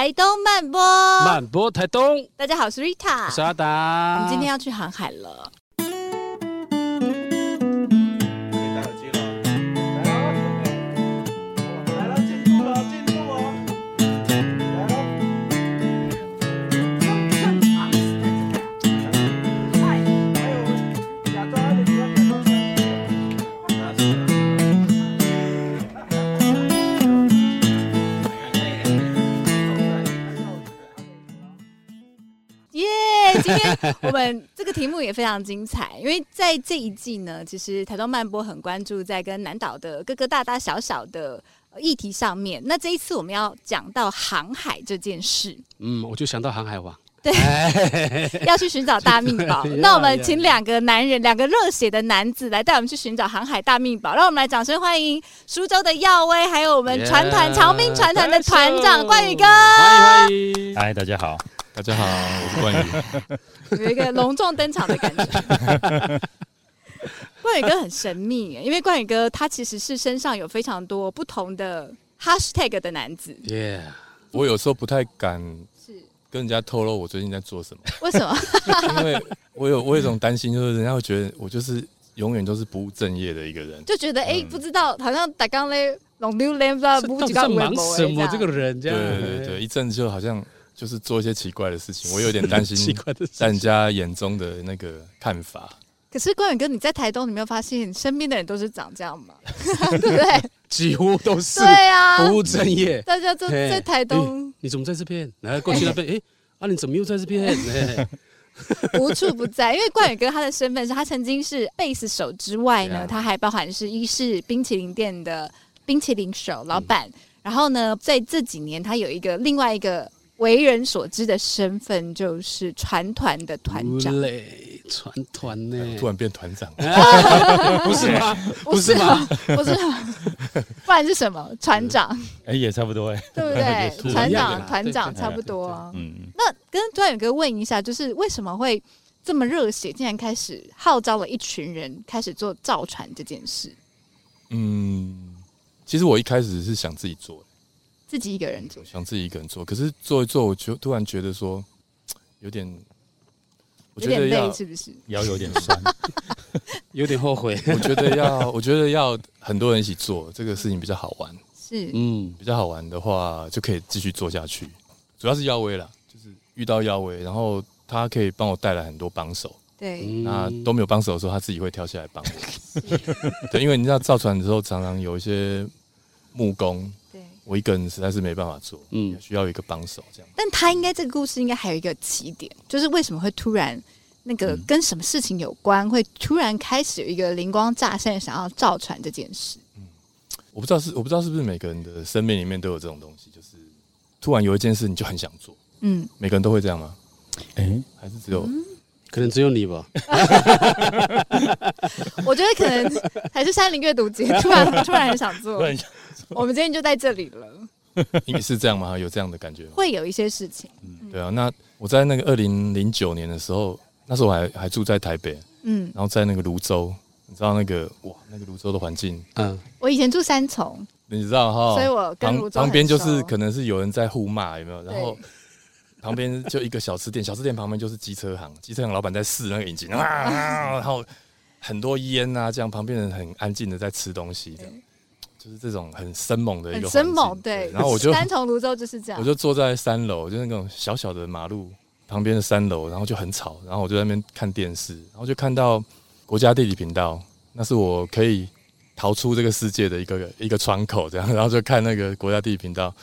台东慢播，慢播台东。大家好，我是 Rita，我是阿达。我们今天要去航海了。今天我们这个题目也非常精彩，因为在这一季呢，其实台东慢播很关注在跟南岛的各个大大小小的议题上面。那这一次我们要讲到航海这件事，嗯，我就想到航海王，对，要去寻找大秘宝。那我们请两个男人，两个热血的男子来带我们去寻找航海大秘宝。让我们来掌声欢迎苏州的耀威，还有我们船团长兵船团的团长冠宇哥。欢迎欢迎，嗨，大家好。大家好，我是冠宇。有一个隆重登场的感觉。冠宇哥很神秘，因为冠宇哥他其实是身上有非常多不同的 hashtag 的男子。Yeah，我有时候不太敢是跟人家透露我最近在做什么。为什么？因为我有我有一种担心，就是人家会觉得我就是永远都是不务正业的一个人，就觉得哎、欸，不知道好像打刚嘞龙溜连不知道不知道忙什么这个人这样。对对对，一阵子就好像。就是做一些奇怪的事情，我有 点担心奇怪的人家眼中的那个看法。可是冠宇哥，你在台东，你没有发现身边的人都是长这样吗？对不对？几乎都是。对啊，不务正业。大家都在台东。你怎么在这边？来过去那边？哎、欸，啊，你怎么又在这边？欸、无处不在，因为冠宇哥他的身份是他曾经是贝斯手之外呢，他还包含是一式冰淇淋店的冰淇淋手老板。嗯、然后呢，在这几年，他有一个另外一个。为人所知的身份就是船团的团长，船团呢，突然变团长，不是吗？不是吗？不是，不然是什么？船长？哎，也差不多哎，对不对？船长、团长差不多。嗯，那跟段远哥问一下，就是为什么会这么热血，竟然开始号召了一群人开始做造船这件事？嗯，其实我一开始是想自己做。自己一个人做，想自己一个人做，可是做一做，我就突然觉得说 有点，我觉得要，是不是？腰有点酸，有点后悔。我觉得要，我觉得要很多人一起做这个事情比较好玩。是，嗯，比较好玩的话就可以继续做下去。主要是耀威啦，就是遇到耀威，然后他可以帮我带来很多帮手。对，那都没有帮手的时候，他自己会跳下来帮我。对，因为你知道造船的时候，常常有一些木工。我一个人实在是没办法做，嗯，需要一个帮手这样。但他应该这个故事应该还有一个起点，就是为什么会突然那个跟什么事情有关，会突然开始有一个灵光乍现，想要造船这件事。嗯，我不知道是我不知道是不是每个人的生命里面都有这种东西，就是突然有一件事你就很想做。嗯，每个人都会这样吗？哎，还是只有可能只有你吧？我觉得可能还是山林阅读节突然突然很想做。我们今天就在这里了。你是这样吗？有这样的感觉吗？会有一些事情。嗯，对啊。那我在那个二零零九年的时候，那时候我还还住在台北，嗯，然后在那个泸州，你知道那个哇，那个泸州的环境，嗯，我以前住三重，你知道哈，所以我跟旁边就是可能是有人在互骂，有没有？然后旁边就一个小吃店，小吃店旁边就是机车行，机车行老板在试那个引擎，啊，然后很多烟啊，这样旁边人很安静的在吃东西，这样。就是这种很生猛的一个生猛，对，然后我就 三重泸州就是这样，我就坐在三楼，就是那种小小的马路旁边的三楼，然后就很吵，然后我就在那边看电视，然后就看到国家地理频道，那是我可以逃出这个世界的一个一个窗口，这样，然后就看那个国家地理频道，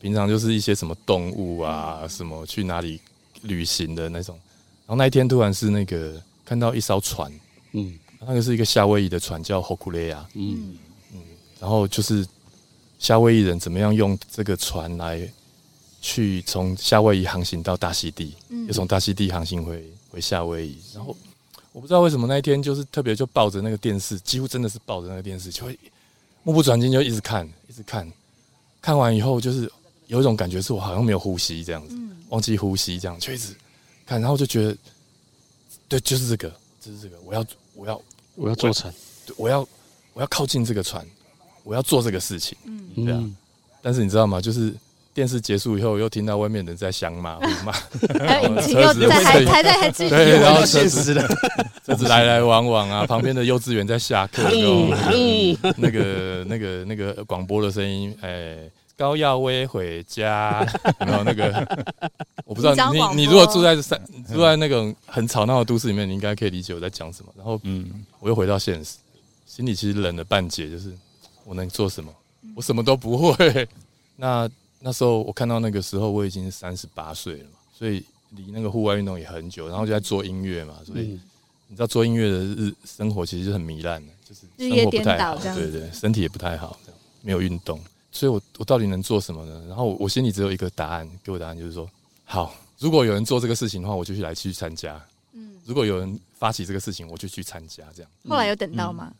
平常就是一些什么动物啊，什么去哪里旅行的那种，然后那一天突然是那个看到一艘船，嗯，那个是一个夏威夷的船，叫 Hokulea，嗯。然后就是夏威夷人怎么样用这个船来去从夏威夷航行到大溪地，又从大溪地航行回回夏威夷。然后我不知道为什么那一天就是特别就抱着那个电视，几乎真的是抱着那个电视，就会目不转睛就一直看，一直看。看完以后就是有一种感觉，是我好像没有呼吸这样子，忘记呼吸这样，就一直看，然后就觉得，对，就是这个，就是这个，我要，我要，我要坐船，对，我要，我要靠近这个船。我要做这个事情，嗯，对啊，但是你知道吗？就是电视结束以后，又听到外面人在响骂，还有引擎又在还还在还继续，对，然后车现子实的，车子来来往往啊，旁边的幼稚园在下课，嗯那个那个那个广播的声音，哎，高耀威回家，然后那个？我不知道你你你如果住在山住在那种很吵闹的都市里面，你应该可以理解我在讲什么。然后嗯，我又回到现实，心里其实冷了半截，就是我能做什么？我什么都不会。那那时候我看到那个时候，我已经三十八岁了嘛，所以离那个户外运动也很久，然后就在做音乐嘛，所以嗯你知道做音乐的日生活其实就很糜烂的，就是日夜生活不太好，颠倒这样对对，身体也不太好，这样没有运动，所以我我到底能做什么呢？然后我心里只有一个答案，给我答案就是说，好，如果有人做这个事情的话，我就去来去参加。嗯，如果有人发起这个事情，我就去参加，这样。后来有等到吗？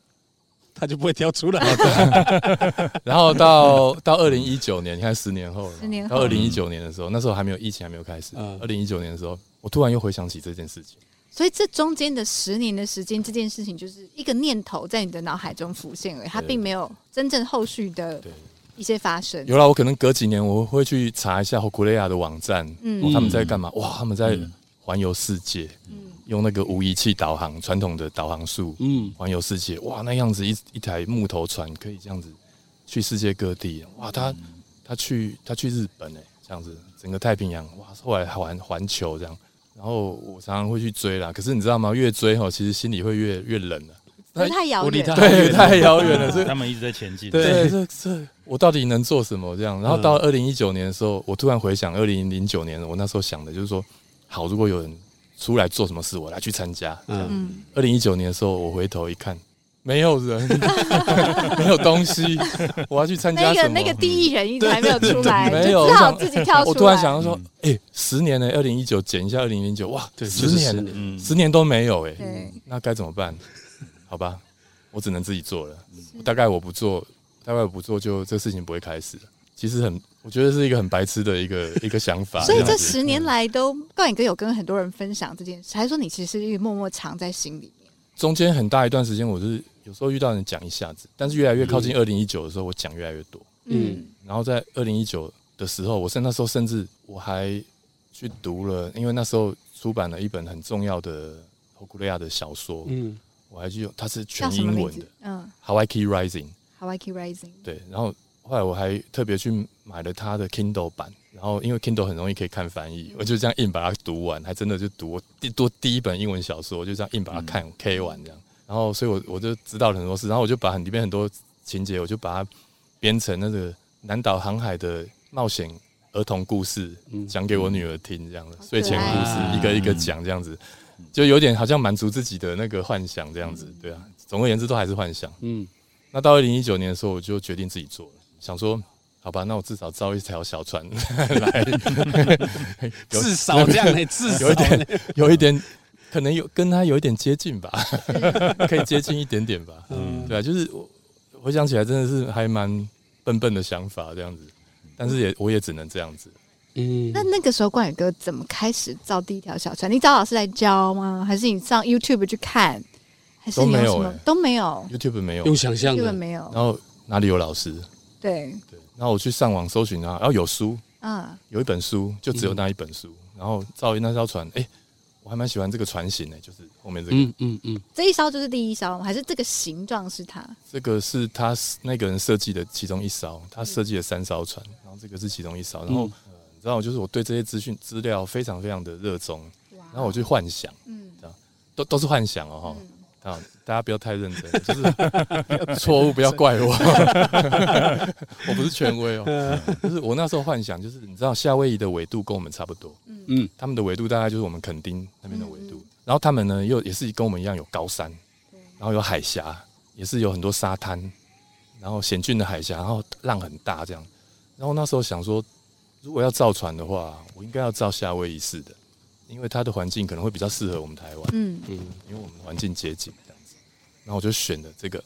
他就不会跳出来。然后到到二零一九年，你看十年后十年后到二零一九年的时候，那时候还没有疫情，还没有开始。嗯二零一九年的时候，我突然又回想起这件事情。所以这中间的十年的时间，这件事情就是一个念头在你的脑海中浮现而已，它并没有真正后续的，一些发生。有了，我可能隔几年我会去查一下霍库雷亚的网站，嗯哦他们在干嘛？哇，他们在嗯环游世界，嗯用那个无仪器导航，传统的导航术，嗯，环游世界。哇，那样子一一台木头船可以这样子去世界各地。哇，他他去他去日本哎、这样子整个太平洋哇，后来环环球这样。然后我常常会去追啦，可是你知道吗？越追哈，其实心里会越越冷了。因为太遥远了，对，太遥远了，所以他们一直在前进。对，这这我到底能做什么？这样，然后到二零一九年的时候，我突然回想二零零九年，我那时候想的就是说，好，如果有人出来做什么事，我来去参加。嗯，嗯，二零一九年的时候，我回头一看，没有人，没有东西，我要去参加什么？那个那个第一人一直还没有出来，没有就只好自己跳出来。我突然想到说，哎、十年呢、二零一九减一下二零零九，哇，对，十年，十年，嗯，十年都没有哎、对，那该怎么办？好吧，我只能自己做了。大概我不做，大概我不做就，就这事情不会开始了。其实很，我觉得是一个很白痴的一个 一个想法。所以这十年来都，高远哥有跟很多人分享这件事，还是说你其实一直默默藏在心里面？中间很大一段时间，我就是有时候遇到人讲一下子，但是越来越靠近二零一九的时候，我讲越来越多。嗯，然后在二零一九的时候，我甚那时候甚至我还去读了，因为那时候出版了一本很重要的霍古利亚的小说，嗯，我还去，它是全英文的？嗯《Hawaii Key Rising》。，Hawaii Rising。对，然后后来我还特别去买了他的 Kindle 版，然后因为 Kindle 很容易可以看翻译，我就这样硬把它读完，还真的就读我第多第一本英文小说，我就这样硬把它看 K 完这样，然后所以我我就知道了很多事，然后我就把里面很多情节，我就把它编成那个南岛航海的冒险儿童故事，嗯。讲给我女儿听，这样的睡前故事一个一个讲这样子，就有点好像满足自己的那个幻想这样子，对啊，总而言之都还是幻想。嗯，那到二零一九年的时候，我就决定自己做了，想说，好吧，那我至少造一条小船来，至少这样呢，至少有一点，有一点，可能有跟他有一点接近吧，可以接近一点点吧。嗯，对啊，就是我回想起来，真的是还蛮笨笨的想法这样子，但是也我也只能这样子。嗯，那那个时候，冠宇哥怎么开始造第一条小船？你找老师来教吗？还是你上 YouTube 去看？还是你有什么都没有欸都没有 YouTube 没有，用想象，YouTube 的，没有。然后哪里有老师？对，对，然后我去上网搜寻啊，然后有书，啊，有一本书，就只有那一本书，然后造那艘船，哎、我还蛮喜欢这个船型的，就是后面这个，嗯嗯嗯，这一艘就是第一艘吗？还是这个形状是它？这个是他那个人设计的其中一艘，他设计了三艘船，然后这个是其中一艘，然后、嗯呃你知道，就是我对这些资讯资料非常非常的热衷，然后我去幻想，嗯。都都是幻想哦哈。嗯啊，大家不要太认真，就是 错误，不要怪我，我不是权威哦。就是我那时候幻想，就是你知道夏威夷的纬度跟我们差不多，嗯，他们的纬度大概就是我们垦丁那边的纬度嗯，然后他们呢又也是跟我们一样有高山，然后有海峡，也是有很多沙滩，然后险峻的海峡，然后浪很大这样。然后那时候想说，如果要造船的话，我应该要造夏威夷式的，因为它的环境可能会比较适合我们台湾。嗯，嗯，因为我们环境接近这样子，然后我就选了这个，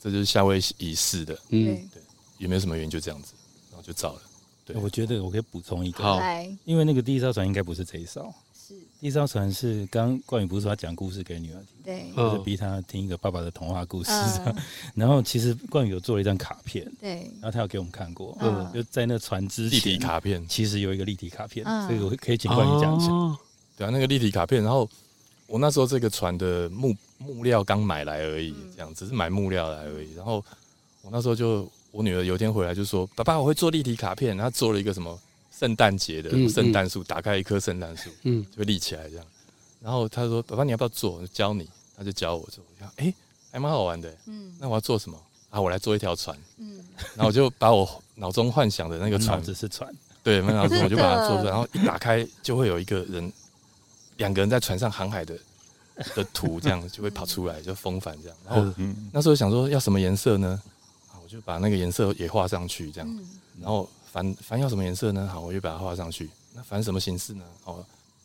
这就是夏威夷式的，嗯，对，也没有什么原因，就这样子，然后就造了。对。我觉得我可以补充一个，好，因为那个第一艘船应该不是这一艘，是。第一艘船是刚冠宇不是说他讲故事给女儿听，对，就是逼他听一个爸爸的童话故事。嗯。然后其实冠宇有做了一张卡片，对，然后他有给我们看过，嗯。就在那船之立体，卡片，其实有一个立体卡片，嗯。所以我可以请冠宇讲一下。哦。对啊，那个立体卡片，然后我那时候这个船的木木料刚买来而已，这样只是买木料来而已。然后我那时候就我女儿有一天回来就说：“爸爸，我会做立体卡片。”然后做了一个什么圣诞节的嗯圣诞树，打开一棵圣诞树嗯，就会立起来这样。然后他说：“爸爸，你要不要做？我教你。”他就教我做，我想哎，还蛮好玩的。嗯那我要做什么啊？我来做一条船。嗯，然后我就把我脑中幻想的那个船只是船，对，满脑子 我就把它做出来，然后一打开就会有一个人，两个人在船上航海的的图，这样就会跑出来，就风帆这样。然后嗯，那时候想说要什么颜色呢？啊，我就把那个颜色也画上去，这样。嗯然后帆帆要什么颜色呢？好，我就把它画上去。那帆什么形式呢？好，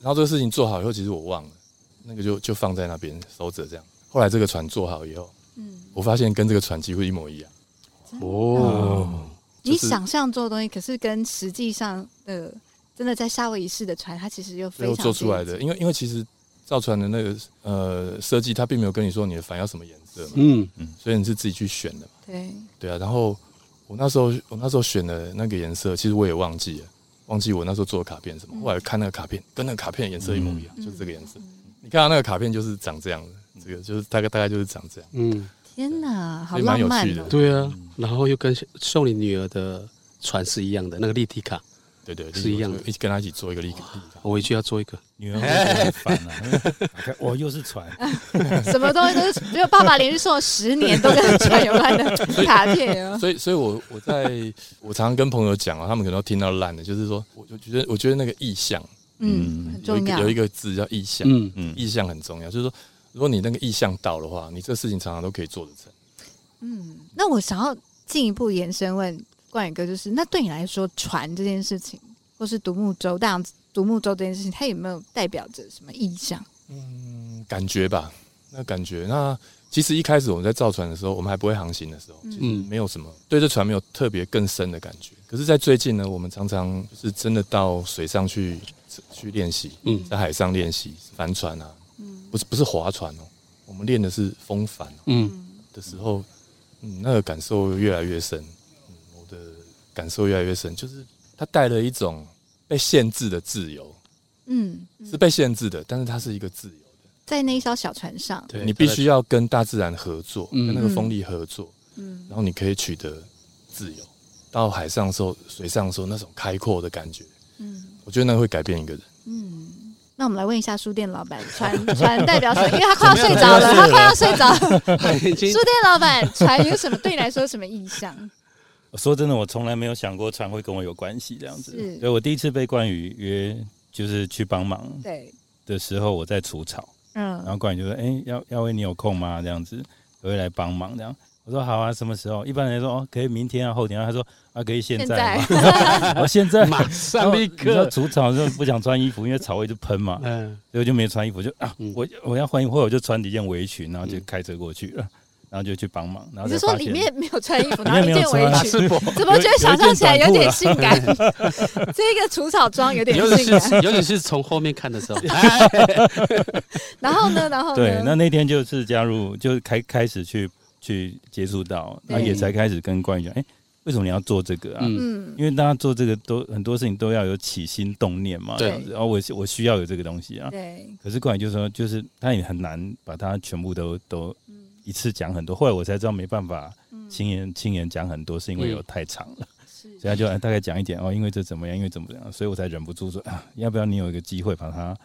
然后这个事情做好以后，其实我忘了，那个就就放在那边收着这样。后来这个船做好以后，嗯，我发现跟这个船几乎一模一样。哦，你就是想象做的东西，可是跟实际上的真的在夏威夷市的船，它其实又非常做出来的，因为因为其实造船的那个呃设计，它并没有跟你说你的帆要什么颜色嘛，嗯，所以你是自己去选的嘛。对，对啊，然后我那时候我那时候选的那个颜色，其实我也忘记了，忘记我那时候做的卡片什么。嗯后来看那个卡片，跟那个卡片颜色一模一样，嗯就是这个颜色。你看到那个卡片就是长这样的，这个就是大概大概就是长这样。嗯，天哪，好浪漫的！对啊，然后又跟送你女儿的船是一样的，那个立体卡，对对，是一样的一起跟他一起做一个立立体卡。我回去要做一个。女儿会很烦啊，打开哇，又是船，什么东西都是，只有爸爸连续送了十年都跟船有关的 卡片哦。所以，所以我我在我常常跟朋友讲啊，他们可能都听到烂的，就是说，我就觉得我觉得那个意向嗯，很有一重要。个有一个字叫意向，嗯，嗯，意向很重要，就是说，如果你那个意向到的话，你这事情常常都可以做得成。嗯，那我想要进一步延伸问冠宇哥，就是那对你来说，船这件事情，或是独木舟、大洋独木舟这件事情，它有没有代表着什么意象？嗯，感觉吧，那感觉。那其实一开始我们在造船的时候，我们还不会航行的时候，嗯其实没有什么对这船没有特别更深的感觉。可是，在最近呢，我们常常就是真的到水上去去练习，嗯在海上练习帆船啊，嗯不是不是划船哦，我们练的是风帆、哦、嗯，的时候，嗯，那个感受越来越深，感受越来越深，就是它带了一种被限制的自由，嗯，是被限制的，但是它是一个自由的。在那一艘小船上，对你必须要跟大自然合作，嗯跟那个风力合作，嗯然后你可以取得自由。到海上的时候，水上的时候，那种开阔的感觉，嗯我觉得那个会改变一个人。嗯。那我们来问一下书店老板，船船代表什么？因为他快要睡着了，他快要睡着了。书店老板，船有什么对你来说有什么印象？说真的，我从来没有想过船会跟我有关系这样子。是所以我第一次被冠宇约，就是去帮忙对，的时候，我在除草，嗯然嗯后冠宇就说：“哎、要耀威，你有空吗？这样子，我会来帮忙。”这样，我说：“好啊，什么时候？”一般人说：“哦，可以明天啊，后天啊。”他说：“啊，可以现现在在吗？”我现在 马上立你知道，除草的时候不想穿衣服，因为草会一直喷嘛，嗯，所以我就没穿衣服，就啊，嗯我我要换衣服，我就穿了一件围裙，然后就开车过去了，然后就去帮忙，然后你是说里面没有穿衣服，然后一件围裙？怎么觉得想象起来有点性感？这个除草装有点性感。尤其是从后面看的时候，然后呢？然后呢？对，那那天就是加入，就开开始去去接触到，对那也才开始跟关宇讲，哎、为什么你要做这个啊？嗯嗯因为大家做这个都很多事情都要有起心动念嘛，对这样子然后我我需要有这个东西啊。对，可是冠宇就说，就是他也很难把它全部都都嗯一次讲很多。后来我才知道没办法嗯。亲眼亲眼讲很多，是因为有太长了，是。所以他就哎大概讲一点哦，因为这怎么样，因为怎么样，所以我才忍不住说啊，要不要你有一个机会把它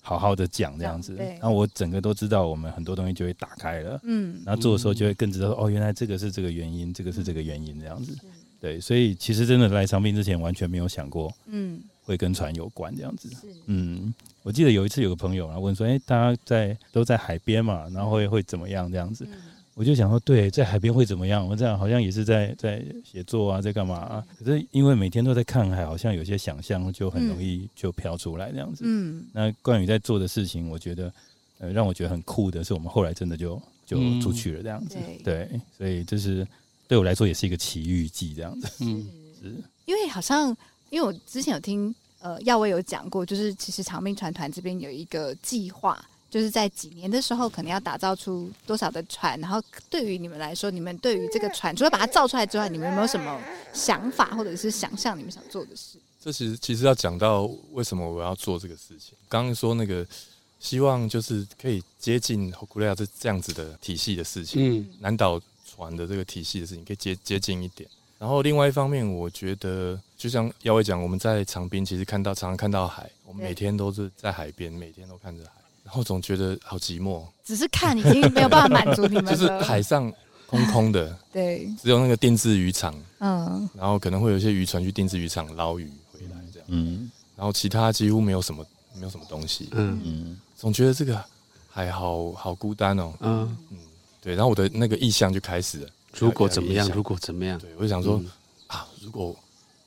好好的讲这样子。讲对，然后我整个都知道，我们很多东西就会打开了。嗯。然后做的时候就会更知道说哦，原来这个是这个原因，这个是这个原因这样子。对，所以其实真的来长病之前完全没有想过嗯。会跟船有关这样子。是。嗯，我记得有一次有个朋友然后问说，哎，大家在都在海边嘛，然后会会怎么样这样子？嗯我就想说，对，在海边会怎么样？我这样好像也是在在写作啊，在干嘛啊？可是因为每天都在看海，好像有些想象就很容易就飘出来这样子。嗯那关于在做的事情，我觉得呃让我觉得很酷的是，我们后来真的就就嗯出去了这样子。对对，所以这是对我来说也是一个奇遇记这样子。嗯，是因为好像因为我之前有听呃，耀威有讲过，就是其实长命船团这边有一个计划，就是在几年的时候，可能要打造出多少的船。然后对于你们来说，你们对于这个船，除了把它造出来之外，你们有没有什么想法或者是想象你们想做的事？这其实其实要讲到为什么我要做这个事情。刚刚说那个希望就是可以接近 Hokulea 这这样子的体系的事情，嗯，南岛船的这个体系的事情可以接接近一点。然后另外一方面，我觉得就像耀威讲，我们在长滨其实看到常常看到海，我们每天都是在海边，每天都看着海，然后总觉得好寂寞。只是看已经没有办法满足你们，就是海上空空的，对，只有那个定制渔场，嗯，然后可能会有一些渔船去定制渔场捞鱼回来这样，嗯，然后其他几乎没有什么，没有什么东西，嗯嗯，总觉得这个海好好孤单哦，嗯。嗯，对，然后我的那个意向就开始了。如果怎么样？如果怎么样？对，我就想说、嗯、啊，如果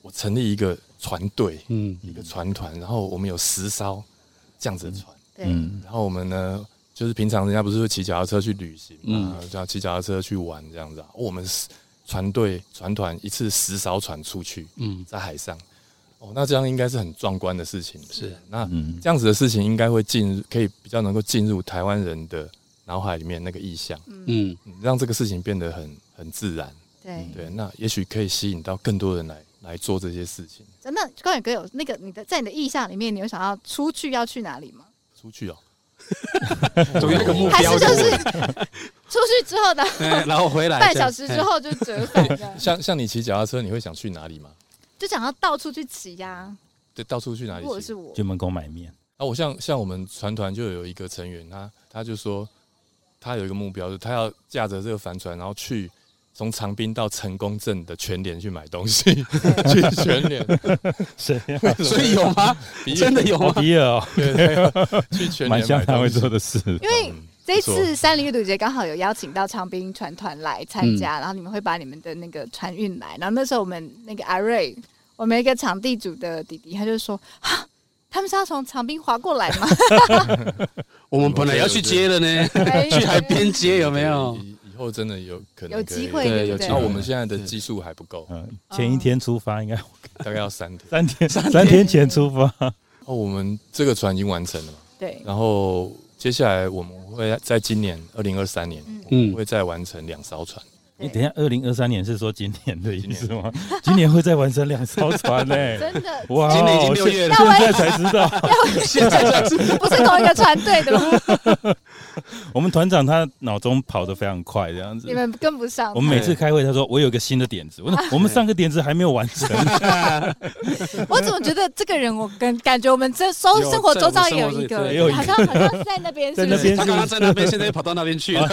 我成立一个船队，嗯，一个船团，然后我们有十艘这样子的船，对、嗯，然后我们呢，就是平常人家不是会骑脚踏车去旅行嘛，嗯，叫骑脚踏车去玩这样子啊，我们船队船团一次十艘船出去，嗯，在海上，哦，那这样应该是很壮观的事情，是，那这样子的事情应该会进入，可以比较能够进入台湾人的脑海里面那个意象，嗯，让这个事情变得很。很自然，对对，那也许可以吸引到更多人来来做这些事情。真的，冠宇哥有那个你的在你的意象里面，你有想要出去要去哪里吗？出去哦，总有一个目标，还是就是出去之后呢？然后回来半小时之后就折返。像像你骑脚踏车，你会想去哪里吗？就想要到处去骑呀。对，到处去哪里？或者是我去门口买面。啊，我像像我们船团就有一个成员，他他就说他有一个目标，就是他要驾着这个帆船，然后去。从长滨到成功镇的全联去买东西，去全联，所以有吗？真的有吗？比尔哦，去全联蛮像他会做的事。因为这次三零阅读节刚好有邀请到长滨船团来参加，然后你们会把你们的那个船运来，然后那时候我们那个阿瑞，我们一个场地组的弟弟，他就说：“哈，他们是要从长滨划过来吗？”我们本来要去接的呢，去海边接有没有？后真的有可能有机会，对，有机会。然后我们现在的技术还不够，嗯，前一天出发应该 大概要三天，三天，三天前出发。哦，我们这个船已经完成了嘛？对。然后接下来我们会在今年二零二三年，嗯，会再完成两艘船。你等一下，二零二三年是说今年的意思吗？今年 会再完成两艘船呢？真的哇！今年已经六月了，现在才知道，现在才知道，不是同一个船队的吗？我们团长他脑中跑得非常快，这样子，你们跟不上。我们每次开会，他说我有个新的点子，我说我们上个点子还没有完成。我怎么觉得这个人，我跟感觉我们这生生活周遭也有一个，好像好像在那边，在那边，他刚刚在那边，现在又跑到那边去了。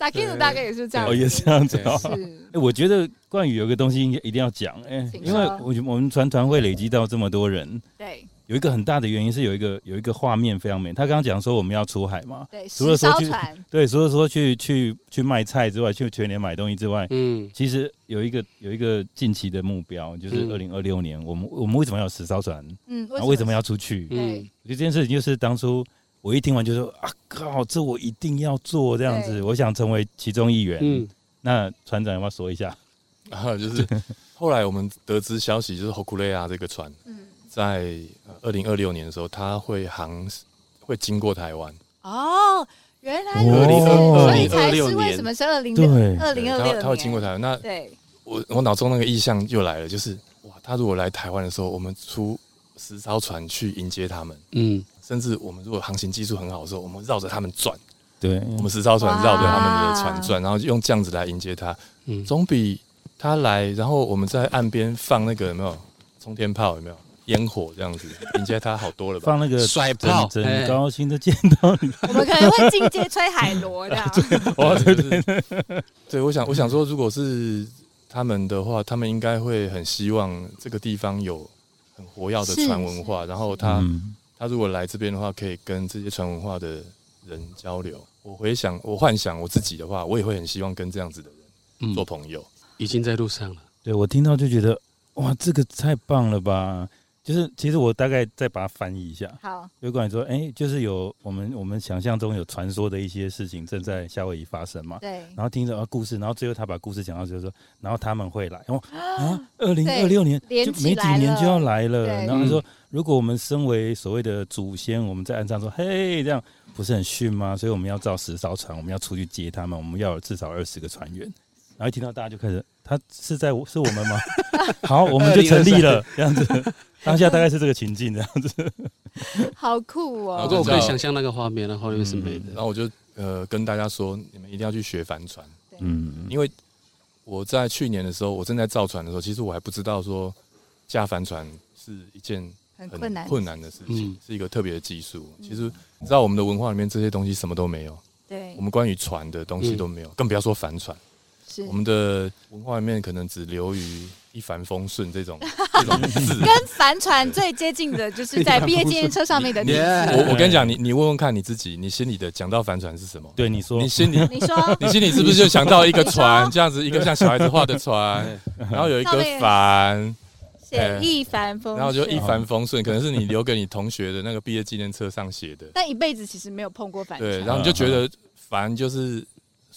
萨基鲁大概也是这样，哦，也是这样子哦。是，哎，我觉得冠宇有个东西应该一定要讲，哎，因为我我们船团会累积到这么多人，对，有一个很大的原因是有一个有一个画面非常美。他刚刚讲说我们要出海嘛，对，除了说去，对，除了说去去去卖菜之外，去全年买东西之外，嗯，其实有一个有一个近期的目标，就是二零二六年，我们我们为什么要十艘船？嗯，为为什么要出去？嗯，我觉得这件事情就是当初。我一听完就说啊靠，这我一定要做这样子，我想成为其中一员。嗯，那船长要不要说一下？然 后就是后来我们得知消息，就是 Hokulea 这个船，在二零二六年的时候，它会航会经过台湾。哦，原来如此，所以才是为什么是二零六二零二六年，它会经过台湾。那对我我脑中那个意象又来了，就是哇，他如果来台湾的时候，我们出十艘船去迎接他们。嗯。甚至我们如果航行技术很好的时候，我们绕着他们转，对，我们十艘船绕着他们的船转，然后用这样子来迎接他，嗯，总比他来，然后我们在岸边放那个有没有冲天炮，有没有烟火这样子迎接他好多了吧？放那个甩炮，真高兴的见到你。我们可能会进阶吹海螺的。哦，对对对，对，我想我想说，如果是他们的话，他们应该会很希望这个地方有很活跃的船文化，然后他。他如果来这边的话，可以跟这些传文化的人交流。我回想，我幻想我自己的话，我也会很希望跟这样子的人做朋友。已经在路上了。对，我听到就觉得，哇，这个太棒了吧！就是其实我大概再把它翻译一下。好，有关于说，哎、欸，就是有我们我们想象中有传说的一些事情正在夏威夷发生嘛。对。然后听着啊故事，然后最后他把故事讲到就是说，然后他们会来。哦啊，二零二六年就没几年就要来了。然后他说，如果我们身为所谓的祖先，我们在岸上说，嘿，这样不是很逊吗？所以我们要造十艘船，我们要出去接他们，我们要有至少二十个船员。然后一听到大家就开始，他是在是我们吗？好，我们就成立了这样子。当下大概是这个情境这样子，好酷哦！不过我可以想象那个画面，那画面是美的。然后我就呃跟大家说，你们一定要去学帆船。嗯，因为我在去年的时候，我正在造船的时候，其实我还不知道说驾帆船是一件很困难困难的事情，是一个特别的技术。其实你知道我们的文化里面这些东西什么都没有，对，我们关于船的东西都没有，更不要说帆船。是。我们的文化里面可能只留于一帆风顺这种 这种字，跟帆船最接近的就是在 毕业纪念册上面的。我我跟你讲，你你问问看你自己，你心里的讲到帆船是什么？对，你说，你心里 你说，你心里是不是就想到一个船这样子，一个像小孩子画的船，然后有一个帆，写一帆风，然后就一帆风顺，可能是你留给你同学的那个毕业纪念册上写的。但一辈子其实没有碰过帆船，对，然后你就觉得帆就是。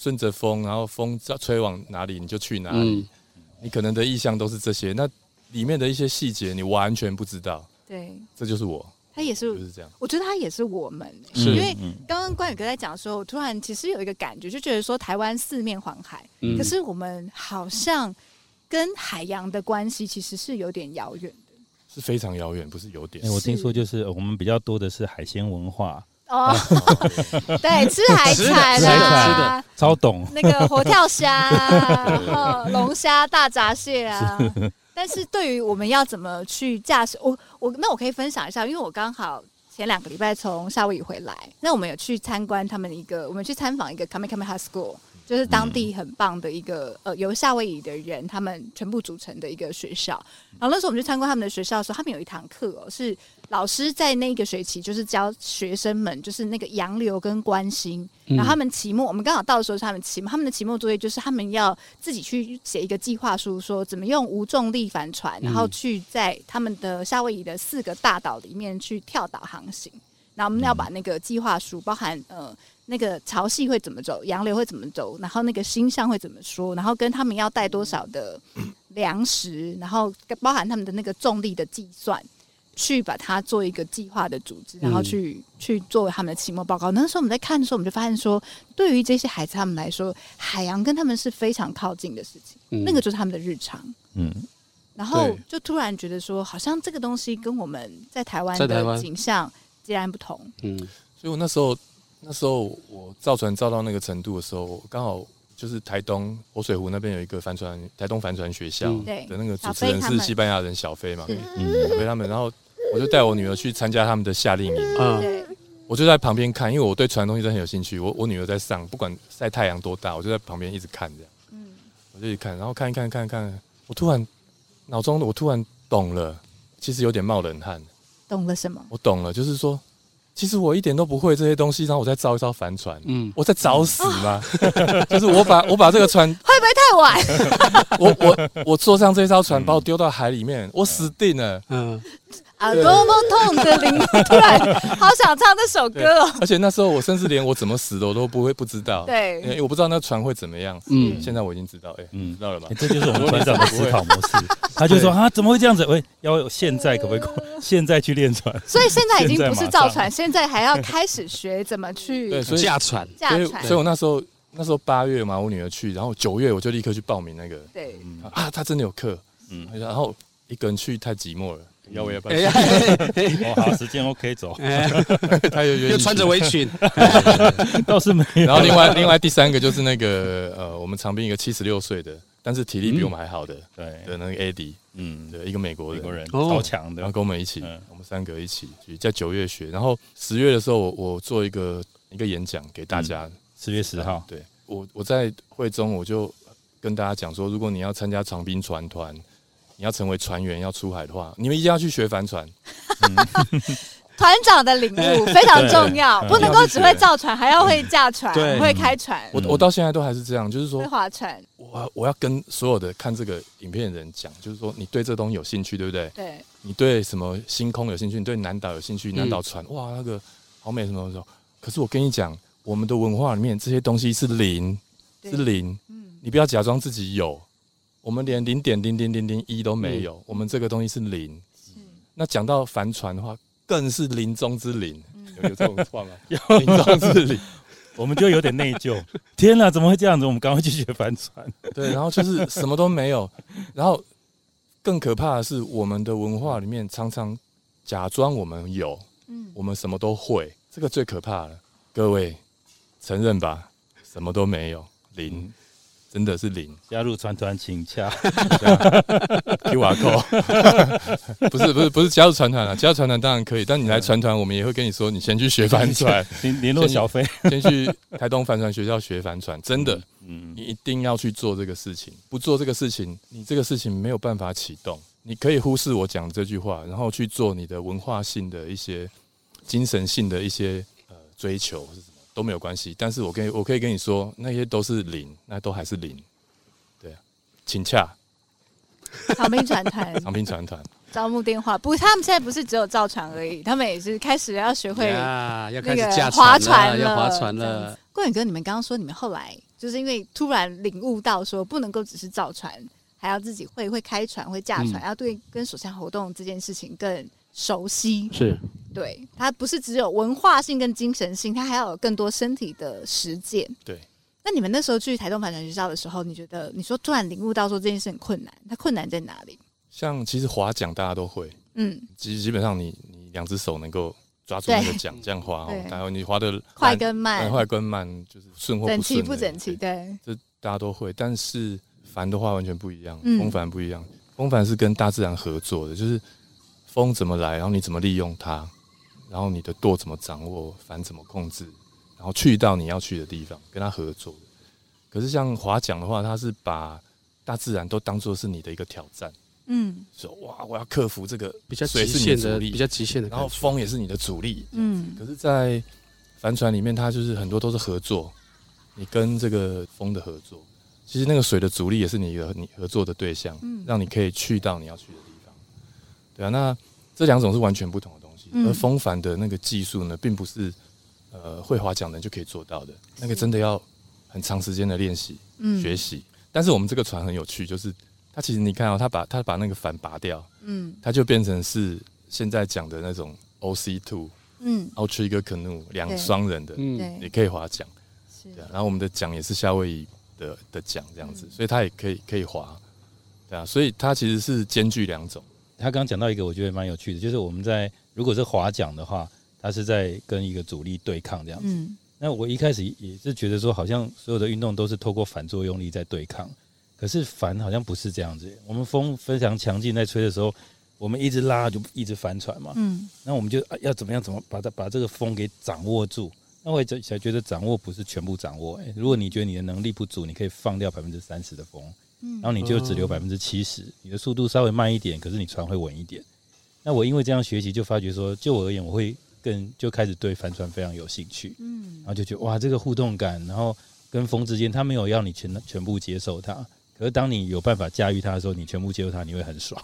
顺着风，然后风吹往哪里你就去哪里。嗯、你可能的意向都是这些，那里面的一些细节你完全不知道。对，这就是我。他也是，就是这样。我觉得他也是我们，是因为刚刚关宇哥在讲的时候，我突然其实有一个感觉，就觉得说台湾四面环海，嗯、可是我们好像跟海洋的关系其实是有点遥远的，是非常遥远，不是有点。欸、我听说就是我们比较多的是海鲜文化。哦，对，吃海产啊，吃的超懂。那个活跳虾，然后龙虾、大闸蟹啊。但是对于我们要怎么去驾驶，我我那我可以分享一下，因为我刚好前两个礼拜从夏威夷回来，那我们有去参观他们的一个，我们去参访一个 Kamehameha School。就是当地很棒的一个呃，由夏威夷的人他们全部组成的一个学校。然后那时候我们去参观他们的学校的时候，他们有一堂课哦，是老师在那个学期就是教学生们就是那个洋流跟关心。然后他们期末，我们刚好到的时候是他们期末，他们的期末作业就是他们要自己去写一个计划书，说怎么用无重力帆船，然后去在他们的夏威夷的四个大岛里面去跳岛航行。然后我们要把那个计划书，包含呃。那个潮汐会怎么走，洋流会怎么走，然后那个星象会怎么说，然后跟他们要带多少的粮食，然后包含他们的那个重力的计算，去把它做一个计划的组织，然后去、嗯、去作为他们的期末报告。那时候我们在看的时候，我们就发现说，对于这些孩子他们来说，海洋跟他们是非常靠近的事情，嗯、那个就是他们的日常。嗯，然后就突然觉得说，好像这个东西跟我们在台湾的景象截然不同。嗯，所以我那时候。那时候我造船造到那个程度的时候，刚好就是台东活水湖那边有一个帆船，台东帆船学校的那个主持人是西班牙人小飞嘛，嗯，小飞他们，然后我就带我女儿去参加他们的夏令营，嗯，我就在旁边看，因为我对船的东西真的很有兴趣，我我女儿在上，不管晒太阳多大，我就在旁边一直看这样，嗯，我就一直看，然后看一看看一看，我突然脑中我突然懂了，其实有点冒冷汗，懂了什么？我懂了，就是说。其实我一点都不会这些东西，然后我再造一艘帆船，嗯，我在找死吗？就是我把我把这个船 会不会太晚？我我我坐上这艘船，把我丢到海里面，我死定了。嗯。啊，多么痛的铃，突然好想唱这首歌哦。而且那时候我甚至连我怎么死的我都不会不知道。对，因为我不知道那船会怎么样。嗯，现在我已经知道，哎，嗯，知道了吧？这就是我们船长的思考模式。他就说啊，怎么会这样子？喂，要现在可不可以？现在去练船？所以现在已经不是造船，现在还要开始学怎么去驾船。驾船。所以我那时候那时候八月嘛，我女儿去，然后九月我就立刻去报名那个。对。啊，她真的有课。嗯。然后一个人去太寂寞了。要我也不要，哦，好，时间 OK 走。他又又穿着围裙，倒是没有。然后另外另外第三个就是那个呃，我们长滨一个七十六岁的，但是体力比我们还好的，对。的那个 Eddie，嗯，对，一个美国美国人，超强的，然后跟我们一起，我们三个一起去在九月学，然后十月的时候我我做一个一个演讲给大家，十月十号，对。我我在会中我就跟大家讲说，如果你要参加长滨船团。你要成为船员，要出海的话，你们一定要去学帆船。团长的领悟非常重要，不能够只会造船，还要会驾船，会开船。我我到现在都还是这样，就是说会划船。我我要跟所有的看这个影片的人讲，就是说你对这东西有兴趣，对不对？对。你对什么星空有兴趣，你对南岛有兴趣，南岛船、嗯、哇，那个好美什么什么。可是我跟你讲，我们的文化里面这些东西是零，是零。嗯，你不要假装自己有，我们连零点零零零零一都没有，嗯、我们这个东西是零。是。那讲到帆船的话，更是零中之零。嗯、有有这种话吗？零中之零。我们就有点内疚，天哪，怎么会这样子？我们赶快去学帆船。对，然后就是什么都没有，然后更可怕的是，我们的文化里面常常假装我们有，嗯，我们什么都会，这个最可怕了。各位承认吧，什么都没有，零。真的是零，加入船团请洽 QR code，不是不是不是加入船团啊，加入船团当然可以，但你来船团，我们也会跟你说，你先去学帆船，联联络小飞，先去台东帆船学校学帆船，真的，嗯，你一定要去做这个事情，不做这个事情，你这个事情没有办法启动。你可以忽视我讲这句话，然后去做你的文化性的一些、精神性的一些呃追求。都没有关系，但是我跟我可以跟你说，那些都是零，那都还是零，对啊，请洽。长滨船团，长滨船团。招募电话。不，他们现在不是只有造船而已，他们也是开始要学会要开始驾划船了，要划船了。冠宇哥，你们刚刚说你们后来就是因为突然领悟到说，不能够只是造船，还要自己会会开船、会驾船，嗯、要对跟水上活动这件事情更熟悉。是。对，它不是只有文化性跟精神性，它还要有更多身体的实践。对，那你们那时候去台东帆船学校的时候，你觉得你说突然领悟到说这件事很困难，它困难在哪里？像其实划桨大家都会，嗯，基基本上你你两只手能够抓住那个桨这样划，然后你划的快跟慢，快跟慢就是顺或不，整齐不整齐，对，这大家都会。但是帆的话完全不一样，风帆不一样，风帆是跟大自然合作的，就是风怎么来，然后你怎么利用它。然后你的舵怎么掌握，帆怎么控制，然后去到你要去的地方，跟它合作。可是像划桨的话，它是把大自然都当做是你的一个挑战。嗯，说哇，我要克服这个比较极限的力，比较极限的，然后风也是你的主力。嗯，可是，在帆船里面，它就是很多都是合作，你跟这个风的合作，其实那个水的阻力也是你的你合作的对象，嗯，让你可以去到你要去的地方。对啊，那这两种是完全不同的东西。而风帆的那个技术呢，并不是呃会划桨的人就可以做到的，那个真的要很长时间的练习、嗯、学习。但是我们这个船很有趣，就是它其实你看哦，它把它把那个帆拔掉，嗯，它就变成是现在讲的那种 OC two，嗯，Outrigger Canoe 两双人的，嗯，也可以划桨，对啊。然后我们的桨也是夏威夷的的桨这样子，所以它也可以可以划，对啊。所以它其实是兼具两种。他刚刚讲到一个我觉得蛮有趣的，就是我们在。如果是划桨的话，它是在跟一个阻力对抗这样子。嗯、那我一开始也是觉得说，好像所有的运动都是透过反作用力在对抗。可是帆好像不是这样子。我们风非常强劲，在吹的时候，我们一直拉就一直翻船嘛。嗯。那我们就要怎么样？怎么把它把这个风给掌握住？那我才觉得掌握不是全部掌握。哎，如果你觉得你的能力不足，你可以放掉百分之三十的风，然后你就只留百分之七十，你的速度稍微慢一点，可是你船会稳一点。那我因为这样学习，就发觉说，就我而言，我会更就开始对帆船非常有兴趣。嗯，然后就觉得哇，这个互动感，然后跟风之间，它没有要你全全部接受它，可是当你有办法驾驭它的时候，你全部接受它，你会很爽，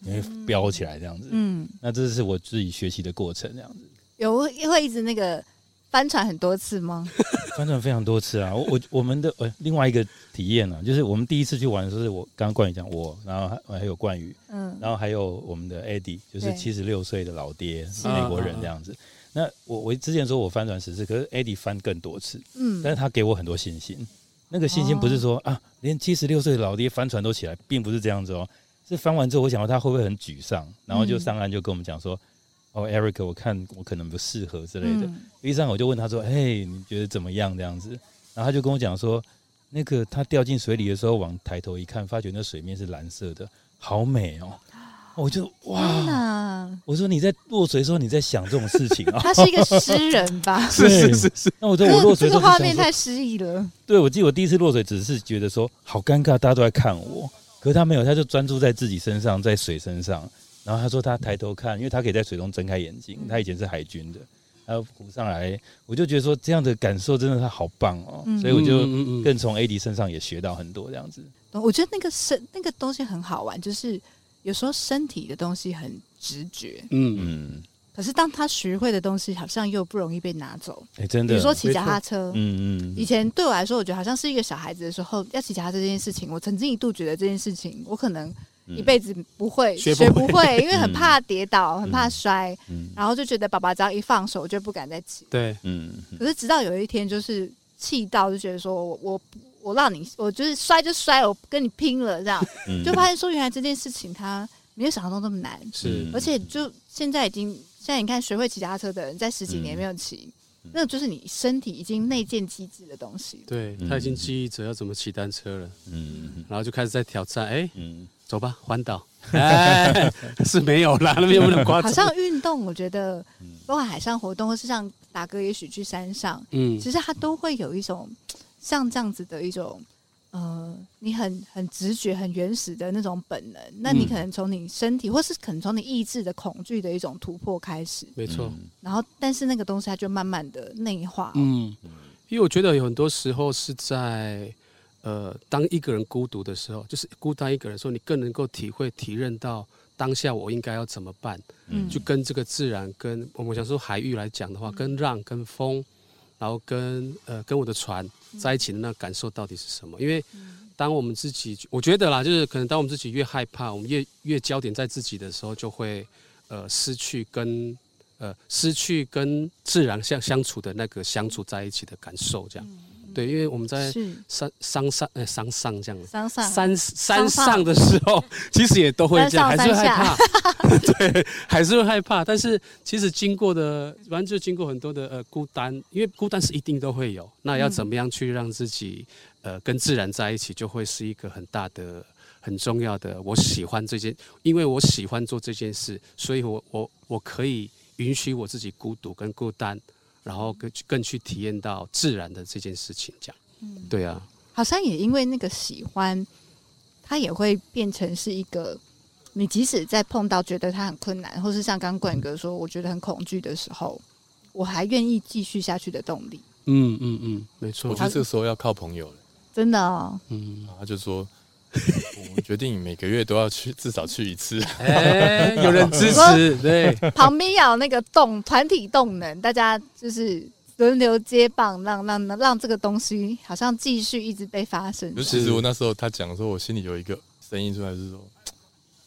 你会飙起来这样子。嗯，那这是我自己学习的过程，这样子。有会一直那个。帆船很多次吗？翻船非常多次啊！我我我们的呃另外一个体验呢、啊，就是我们第一次去玩的时候，是我刚刚冠宇讲我，然后还还有冠宇，嗯，然后还有我们的 Eddie，就是七十六岁的老爹，是美国人这样子。那我我之前说我翻船十次，可是 Eddie 翻更多次，嗯，但是他给我很多信心。那个信心不是说、哦、啊，连七十六岁的老爹翻船都起来，并不是这样子哦。是翻完之后，我想到他会不会很沮丧，然后就上岸就跟我们讲说。哦，Eric，我看我可能不适合之类的。一上、嗯、我就问他说：“嘿，你觉得怎么样？”这样子，然后他就跟我讲说：“那个他掉进水里的时候，往抬头一看，发觉那水面是蓝色的，好美哦。”我就哇，我说你在落水的时候你在想这种事情啊？他是一个诗人吧？是是是是。那我说我落水的时候这个画面太诗意了。对，我记得我第一次落水，只是觉得说好尴尬，大家都在看我，可是他没有，他就专注在自己身上，在水身上。然后他说他抬头看，因为他可以在水中睁开眼睛。他以前是海军的，他浮上来，我就觉得说这样的感受真的他好棒哦，所以我就更从 AD 身上也学到很多这样子。我觉得那个身那个东西很好玩，就是有时候身体的东西很直觉，嗯嗯。可是当他学会的东西，好像又不容易被拿走。哎，真的，比如说骑脚踏车，嗯嗯。以前对我来说，我觉得好像是一个小孩子的时候要骑脚踏车这件事情，我曾经一度觉得这件事情，我可能一辈子不会学不会，因为很怕跌倒，很怕摔，然后就觉得爸爸只要一放手，我就不敢再骑。对，嗯。可是直到有一天，就是气到就觉得说我我我让你，我就是摔就摔，我跟你拼了这样，就发现说原来这件事情它没有想象中那么难，是，而且就现在已经。现在你看，学会骑脚踏车的人，在十几年没有骑，嗯、那就是你身体已经内建机制的东西。对，他已经记忆着要怎么骑单车了。嗯，然后就开始在挑战。哎、欸，嗯，走吧，环岛。哎，是没有啦，那边有没有夸张？好像运动，我觉得，包括海上活动，或是像达哥，也许去山上，嗯，其实他都会有一种像这样子的一种。呃，你很很直觉、很原始的那种本能，那你可能从你身体，嗯、或是可能从你意志的恐惧的一种突破开始，没错。然后，但是那个东西它就慢慢的内化。嗯，因为我觉得有很多时候是在呃，当一个人孤独的时候，就是孤单一个人的时候，你更能够体会、体认到当下我应该要怎么办。嗯，就跟这个自然，跟我们想说海域来讲的话，嗯、跟浪、跟风。然后跟呃跟我的船在一起的那感受到底是什么？因为当我们自己，我觉得啦，就是可能当我们自己越害怕，我们越越焦点在自己的时候，就会呃失去跟呃失去跟自然相相处的那个相处在一起的感受，这样。对，因为我们在山山上呃山上这样，山上山山上的时候，其实也都会这样，还是会害怕，对，还是会害怕。但是其实经过的，反正就经过很多的呃孤单，因为孤单是一定都会有。那要怎么样去让自己呃跟自然在一起，就会是一个很大的、很重要的。我喜欢这件，因为我喜欢做这件事，所以我我我可以允许我自己孤独跟孤单。然后更更去体验到自然的这件事情，这样，嗯，对啊，好像也因为那个喜欢，它也会变成是一个，你即使在碰到觉得它很困难，或是像刚刚冠哥说，我觉得很恐惧的时候，我还愿意继续下去的动力。嗯嗯嗯，没错，我觉得这个时候要靠朋友了，真的哦，嗯，他就说。我决定每个月都要去，至少去一次。哎，有人支持，对。旁边要有那个动团体动能，大家就是轮流接棒，让让让这个东西好像继续一直被发生。就其实我那时候他讲说，我心里有一个声音出来，是说，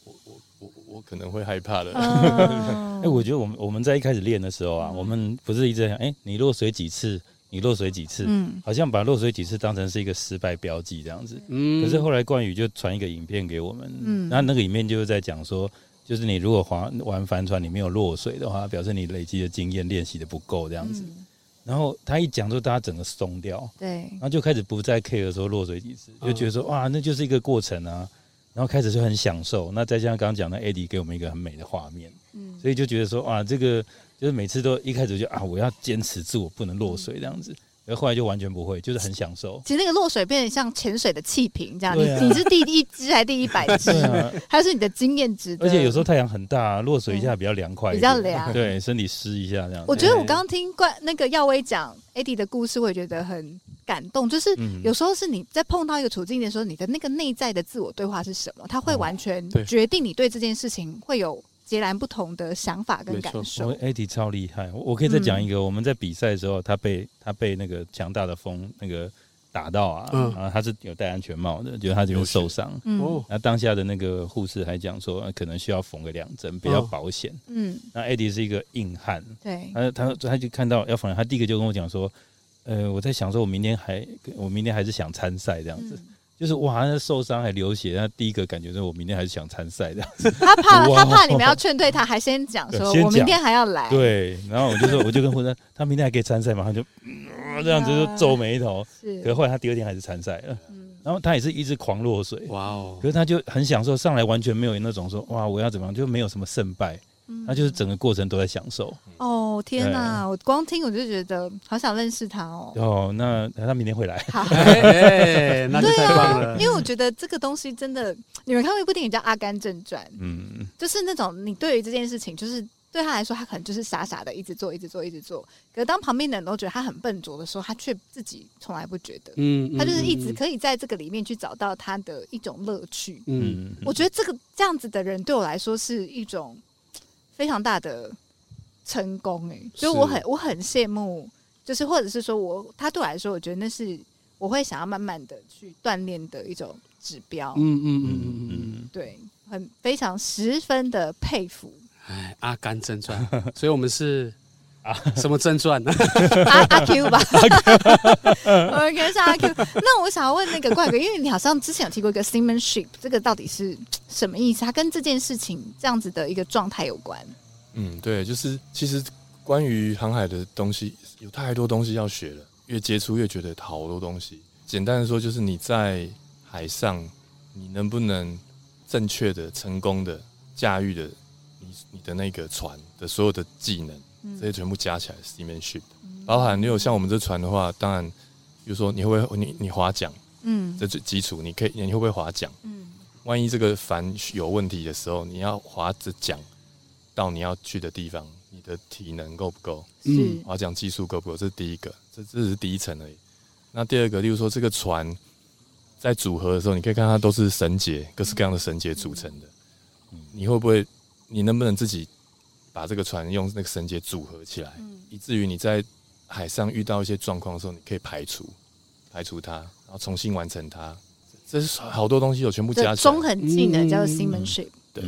我我我我可能会害怕的。哎，我觉得我们我们在一开始练的时候啊，我们不是一直在想，哎，你落水几次？你落水几次？嗯，好像把落水几次当成是一个失败标记这样子。嗯，可是后来冠宇就传一个影片给我们，嗯，然后那个影片就是在讲说，就是你如果划玩帆船你没有落水的话，表示你累积的经验练习的不够这样子。嗯，然后他一讲，就大家整个松掉，对，然后就开始不再 care 说落水几次，就觉得说哇，那就是一个过程啊。然后开始就很享受。那再加上刚刚讲的 Eddie 给我们一个很美的画面，嗯，所以就觉得说哇，这个。就是每次都一开始就啊，我要坚持住，我不能落水这样子。然后后来就完全不会，就是很享受。其实那个落水变得像潜水的气瓶这样，你、啊、你是第一只还是第一百支？还是你的经验值？而且有时候太阳很大，落水一下比较凉快，比较凉，对，身体湿一下这样。我觉得我刚刚听怪那个耀威讲 Eddie 的故事，我也觉得很感动。就是有时候是你在碰到一个处境的时候，你的那个内在的自我对话是什么？它会完全决定你对这件事情会有。截然不同的想法跟感受。我 Eddie 超厉害，我可以再讲一个。我们在比赛的时候，他被他被那个强大的风那个打到啊，然后他是有戴安全帽的，觉得他就是受伤。哦，那当下的那个护士还讲说，可能需要缝个两针比较保险。嗯，那 Eddie 是一个硬汉，对，他他他就看到要缝，他第一个就跟我讲说，呃，我在想说，我明天还我明天还是想参赛这样子。就是哇，那受伤还流血，那第一个感觉是我明天还是想参赛这样子。他怕 他怕你们要劝退他，还先讲 说，我明天还要来。对，然后我就说，我就跟护士说，他明天还可以参赛嘛？他就、嗯、这样子就皱眉头。是，可是后来他第二天还是参赛了。嗯，然后他也是一直狂落水。哇哦！可是他就很享受，上来完全没有那种说哇我要怎么样，就没有什么胜败。他就是整个过程都在享受。哦天哪！我光听我就觉得好想认识他哦。哦，那他明天会来。好，那就太棒了。因为我觉得这个东西真的，你们看过一部电影叫《阿甘正传》，嗯，就是那种你对于这件事情，就是对他来说，他可能就是傻傻的一直做，一直做，一直做。可是当旁边的人都觉得他很笨拙的时候，他却自己从来不觉得。嗯，他就是一直可以在这个里面去找到他的一种乐趣。嗯，我觉得这个这样子的人对我来说是一种非常大的成功。哎，所以我很我很羡慕，就是或者是说我他对我来说，我觉得那是我会想要慢慢的去锻炼的一种指标。嗯嗯嗯嗯嗯，对，很非常十分的佩服。哎，《阿甘正传》，所以我们是啊，什么真传呢？阿阿 Q 吧，我们应该是阿 Q。那我想要问那个怪哥，因为你好像之前有提过一个 seamanship，这个到底是什么意思？它跟这件事情这样子的一个状态有关？嗯，对，就是其实关于航海的东西有太多东西要学了，越接触越觉得好多东西。简单的说，就是你在海上，你能不能正确的、成功的驾驭的。你你的那个船的所有的技能，嗯、这些全部加起来，seamanship，包含你有像我们这船的话，当然，比如说你会不会你你划桨，嗯，这最基础，你可以你会不会划桨？嗯，万一这个帆有问题的时候，你要划着桨到你要去的地方，你的体能够不够？嗯，划桨技术够不够？这是第一个，这这是第一层而已。那第二个，例如说这个船在组合的时候，你可以看它都是绳结，各式各样的绳结组成的，嗯，你会不会？你能不能自己把这个船用那个绳结组合起来，嗯、以至于你在海上遇到一些状况的时候，你可以排除排除它，然后重新完成它。这是好多东西，有全部加起来。综合技能叫做 seamanship。对，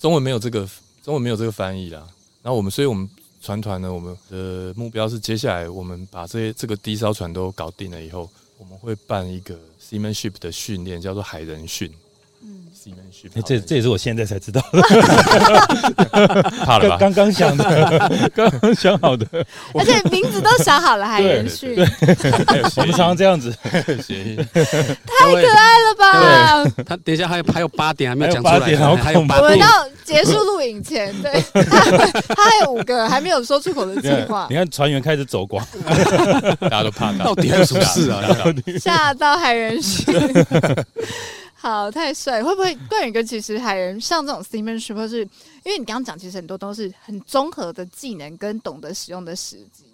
中文没有这个，中文没有这个翻译啦。然后我们，所以我们船团呢，我们的目标是接下来我们把这些这个第一艘船都搞定了以后，我们会办一个 seamanship 的训练，叫做海人训。欸、这这也是我现在才知道的，怕了吧？刚刚想的，刚刚想好的，而且名字都想好了，海人训。我们常常这样子，太可爱了吧？他等一下还有还有八点还没有讲出来，还有八点，我们到结束录影前，对，他他还有五个还没有说出口的计划。你看船员开始走光，大家都怕他，到底是什么事啊？吓到海人训。好，太帅！会不会 冠宇哥其实海人像这种 seamanship，或是因为你刚刚讲，其实很多都是很综合的技能跟懂得使用的时机。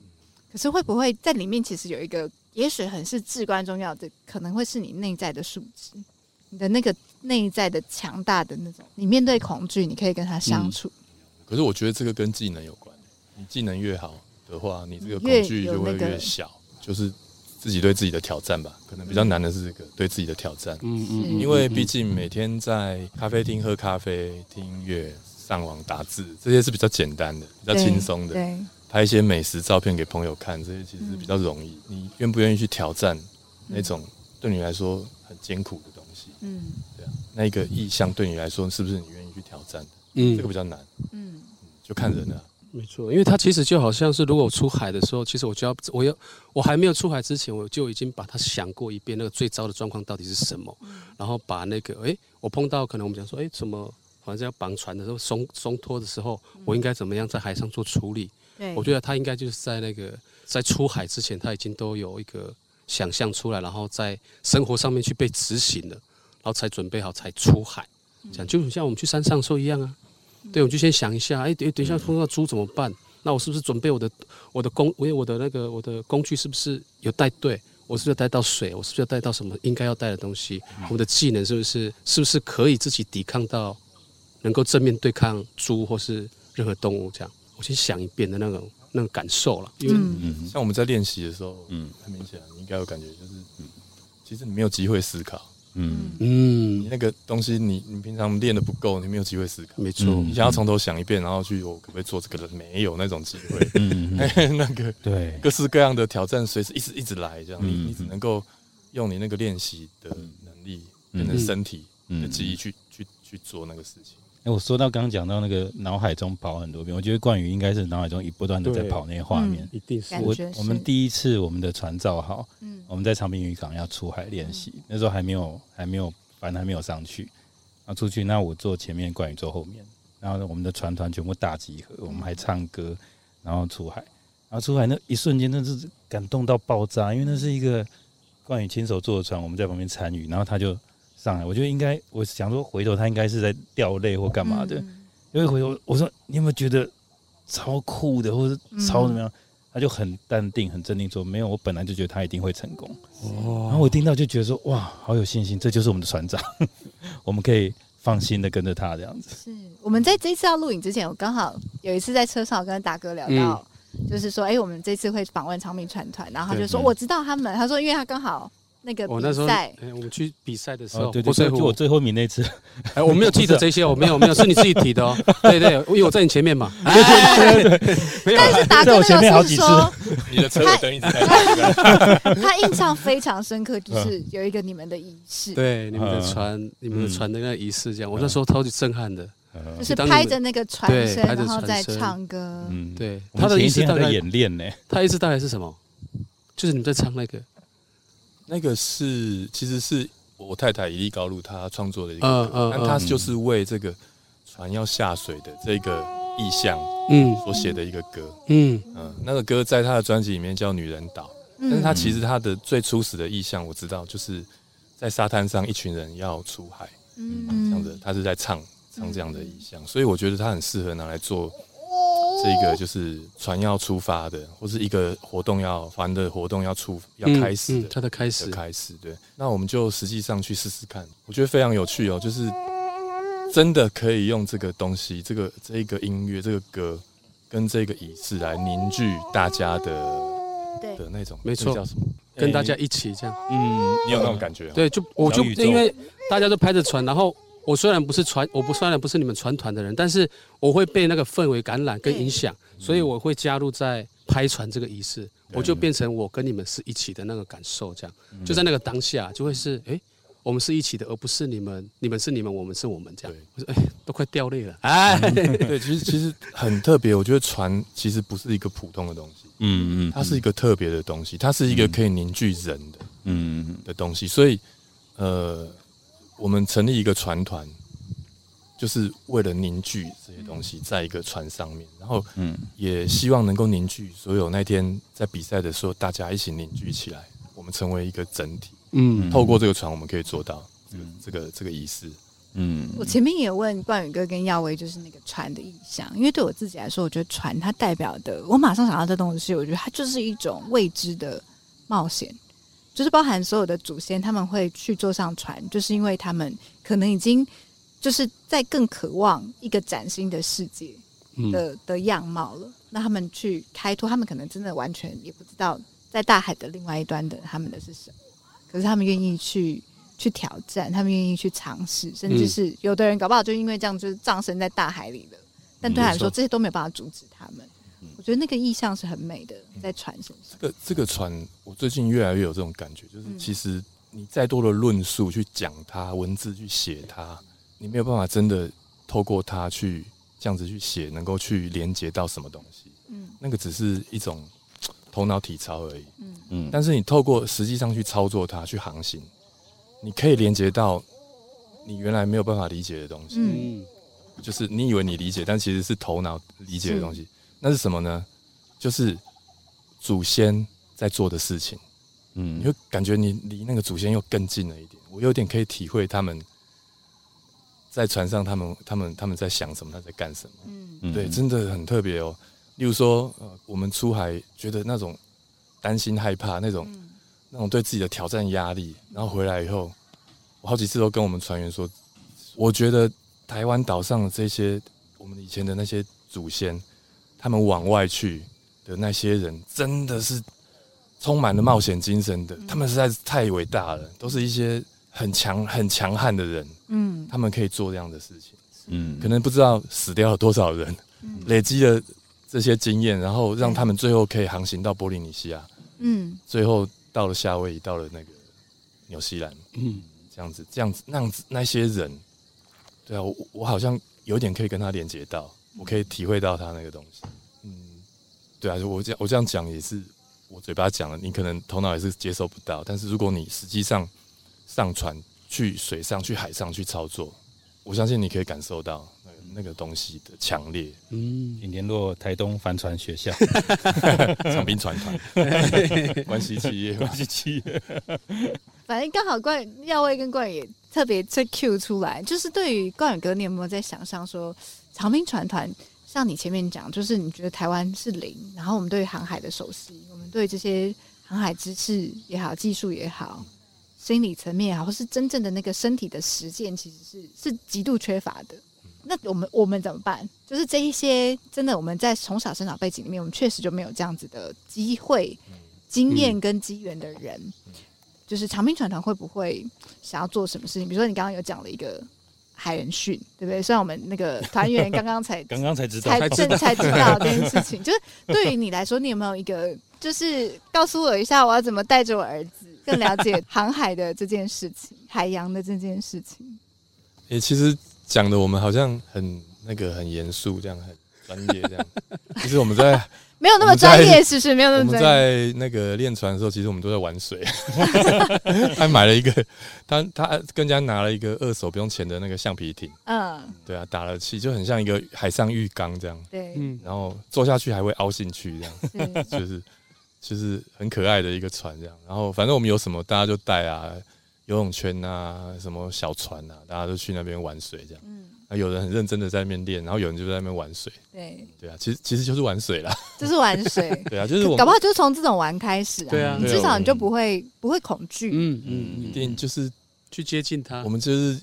可是会不会在里面其实有一个，也许很是至关重要的，可能会是你内在的素质，你的那个内在的强大的那种。你面对恐惧，你可以跟他相处。嗯。可是我觉得这个跟技能有关，你技能越好的话，你这个恐惧就会越小，就是。自己对自己的挑战吧，可能比较难的是这个对自己的挑战。嗯嗯，因为毕竟每天在咖啡厅喝咖啡、听音乐、上网打字，这些是比较简单的、比较轻松的。对，拍一些美食照片给朋友看，这些其实是比较容易。你愿不愿意去挑战那种对你来说很艰苦的东西？嗯，对啊，那一个意向对你来说是不是你愿意去挑战的？嗯，这个比较难。嗯，就看人了。没错，因为他其实就好像是，如果我出海的时候，其实我就要，我要，我还没有出海之前，我就已经把它想过一遍，那个最糟的状况到底是什么，然后把那个，哎，我碰到可能我们讲说，哎，怎么，反正要绑船的时候，松松脱的时候，我应该怎么样在海上做处理？对，我觉得他应该就是在那个在出海之前，他已经都有一个想象出来，然后在生活上面去被执行了，然后才准备好才出海，这样就像我们去山上说一样啊。对，我就先想一下，哎，等等一下碰到猪怎么办？那我是不是准备我的我的工，我有我的那个我的工具是不是有带对？我是不是要带到水？我是不是要带到什么应该要带的东西？我的技能是不是是不是可以自己抵抗到，能够正面对抗猪或是任何动物？这样，我先想一遍的那种那种感受了。因为嗯，像我们在练习的时候，嗯，很明显你应该有感觉，就是嗯，其实你没有机会思考。嗯。嗯，你那个东西你，你你平常练的不够，你没有机会思考。没错，你想要从头想一遍，然后去我可不可以做这个的，没有那种机会。嗯，那个对，各式各样的挑战随时一直一直来，这样你你只能够用你那个练习的能力，跟身体的记忆去去去做那个事情。哎，我说到刚刚讲到那个脑海中跑很多遍，我觉得冠宇应该是脑海中一不断的在跑那些画面。一定是我我们第一次我们的船造好，嗯，我们在长滨渔港要出海练习，那时候还没有还没有反正还没有上去，然后出去，那我坐前面，冠宇坐后面，然后我们的船团全部大集合，我们还唱歌，然后出海，然后出海那一瞬间，那是感动到爆炸，因为那是一个冠宇亲手做的船，我们在旁边参与，然后他就。上来，我觉得应该，我想说回头他应该是在掉泪或干嘛的，因为回头我说你有没有觉得超酷的，或者超怎么样，他就很淡定、很镇定说：“没有，我本来就觉得他一定会成功。”哦，然后我听到就觉得说：“哇，好有信心，这就是我们的船长，我们可以放心的跟着他这样子。”是我们在这次要录影之前，我刚好有一次在车上跟达哥聊到，就是说：“哎，我们这次会访问长命船团。”然后他就说：“我知道他们。”他说：“因为他刚好。”那个比赛，我们去比赛的时候，对对，就我最后一名那次，哎，我没有记得这些，我没有没有，是你自己提的哦。对对，因为我在你前面嘛。但是达哥那个是说，你的车尾灯一直开。他印象非常深刻，就是有一个你们的仪式，对，你们的船，你们的船的那个仪式，这样，我那时候超级震撼的，就是拍着那个船身，然后再唱歌。嗯，对，他的仪式大概演练呢，他意思大概是什么？就是你们在唱那个。那个是，其实是我太太伊利高露她创作的一个歌，嗯嗯，但她就是为这个船要下水的这个意象，嗯，所写的一个歌，嗯。嗯，那个歌在她的专辑里面叫《女人岛》，但是她其实她的最初始的意象我知道，就是在沙滩上一群人要出海，嗯，这样子，她是在唱唱这样的意象，所以我觉得她很适合拿来做。这个就是船要出发的，或是一个活动要船的活动要出要开始的，它的开始开始对。那我们就实际上去试试看，我觉得非常有趣哦，就是真的可以用这个东西，这个这个音乐，这个歌跟这个仪式来凝聚大家的的那种，没错，叫什么？跟大家一起这样，嗯，你有那种感觉？对，就我就因为大家都拍着船，然后。我虽然不是传，我不虽然不是你们传团的人，但是我会被那个氛围感染跟影响，所以我会加入在拍船这个仪式，我就变成我跟你们是一起的那个感受，这样就在那个当下就会是哎、欸，我们是一起的，而不是你们，你们是你们，我们是我们这样。我说哎、欸，都快掉泪了。哎，对，其实其实很特别，我觉得船其实不是一个普通的东西，嗯嗯，它是一个特别的东西，它是一个可以凝聚人的，嗯的东西，所以呃。我们成立一个船团，就是为了凝聚这些东西在一个船上面，然后，嗯，也希望能够凝聚所有那天在比赛的时候，大家一起凝聚起来，我们成为一个整体。嗯，透过这个船，我们可以做到这个这个这个仪式。嗯，我前面也问冠宇哥跟耀威，就是那个船的意象，因为对我自己来说，我觉得船它代表的，我马上想到这东西，我觉得它就是一种未知的冒险。就是包含所有的祖先，他们会去坐上船，就是因为他们可能已经就是在更渴望一个崭新的世界的的样貌了。那他们去开拓，他们可能真的完全也不知道在大海的另外一端的他们的是什么，可是他们愿意去去挑战，他们愿意去尝试，甚至是有的人搞不好就因为这样就是葬身在大海里了。但对他来说，这些都没有办法阻止他们。我觉得那个意象是很美的，在船身上。这个这个船，我最近越来越有这种感觉，就是其实你再多的论述去讲它，文字去写它，你没有办法真的透过它去这样子去写，能够去连接到什么东西。嗯，那个只是一种头脑体操而已。嗯嗯，但是你透过实际上去操作它，去航行，你可以连接到你原来没有办法理解的东西。嗯，就是你以为你理解，但其实是头脑理解的东西。那是什么呢？就是祖先在做的事情，嗯，你会感觉你离那个祖先又更近了一点。我有点可以体会他们在船上，他们他们他们在想什么，他在干什么，嗯，对，真的很特别哦。例如说，呃，我们出海觉得那种担心、害怕，那种那种对自己的挑战、压力，然后回来以后，我好几次都跟我们船员说，我觉得台湾岛上的这些我们以前的那些祖先。他们往外去的那些人，真的是充满了冒险精神的。他们实在是太伟大了，都是一些很强、很强悍的人。嗯，他们可以做这样的事情。嗯，可能不知道死掉了多少人，累积了这些经验，然后让他们最后可以航行到波利尼西亚。嗯，最后到了夏威夷，到了那个纽西兰。嗯，这样子，这样子，那样子，那些人，对啊，我我好像有点可以跟他连接到。我可以体会到他那个东西，嗯，对啊，我这样我这样讲也是我嘴巴讲了，你可能头脑也是接受不到。但是如果你实际上上船去水上去海上去操作，我相信你可以感受到那个那个东西的强烈。嗯，请联络台东帆船学校 长兵船团 关系企业，关系企业。反正刚好冠耀威跟冠宇也特别在 Q 出来，就是对于冠宇哥，你有没有在想象说？长兵船团像你前面讲，就是你觉得台湾是零，然后我们对航海的熟悉，我们对这些航海知识也好，技术也好，心理层面也好，或是真正的那个身体的实践，其实是是极度缺乏的。那我们我们怎么办？就是这一些真的我们在从小生长背景里面，我们确实就没有这样子的机会、经验跟机缘的人。就是长兵船团会不会想要做什么事情？比如说你刚刚有讲了一个海人训，对不对？虽然我们那个 团员刚刚才 刚刚才知道，才正才知道这件事情。就是对于你来说，你有没有一个，就是告诉我一下，我要怎么带着我儿子更了解航海的这件事情，海洋的这件事情？诶、欸，其实。讲的我们好像很那个很严肃，这样很专业这样。其实我们在没有那么专业，是不是没有那么专业。我们在那个练船的时候，其实我们都在玩水。他买了一个，他他跟人家拿了一个二手不用钱的那个橡皮艇。嗯，对啊，打了气就很像一个海上浴缸这样。对，嗯，然后坐下去还会凹进去这样，就是就是很可爱的一个船这样。然后反正我们有什么大家就带啊。游泳圈啊，什么小船啊，大家都去那边玩水，这样。嗯，啊，有人很认真的在那边练，然后有人就在那边玩水。对，对啊，其实其实就是玩水啦，就是玩水。对啊，就是我搞不好就是从这种玩开始啊。对啊，你至少你就不会不会恐惧。嗯嗯，一定就是去接近它。我们就是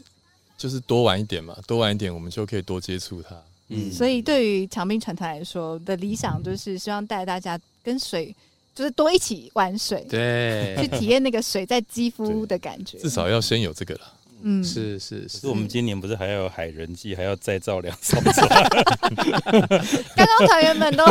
就是多玩一点嘛，多玩一点，我们就可以多接触它。嗯，所以对于长滨船团来说的理想，就是希望带大家跟水。就是多一起玩水，对，去体验那个水在肌肤的感觉。至少要先有这个了。嗯，是是是。我们今年不是还要有海人祭，还要再造两艘船。刚刚团员们都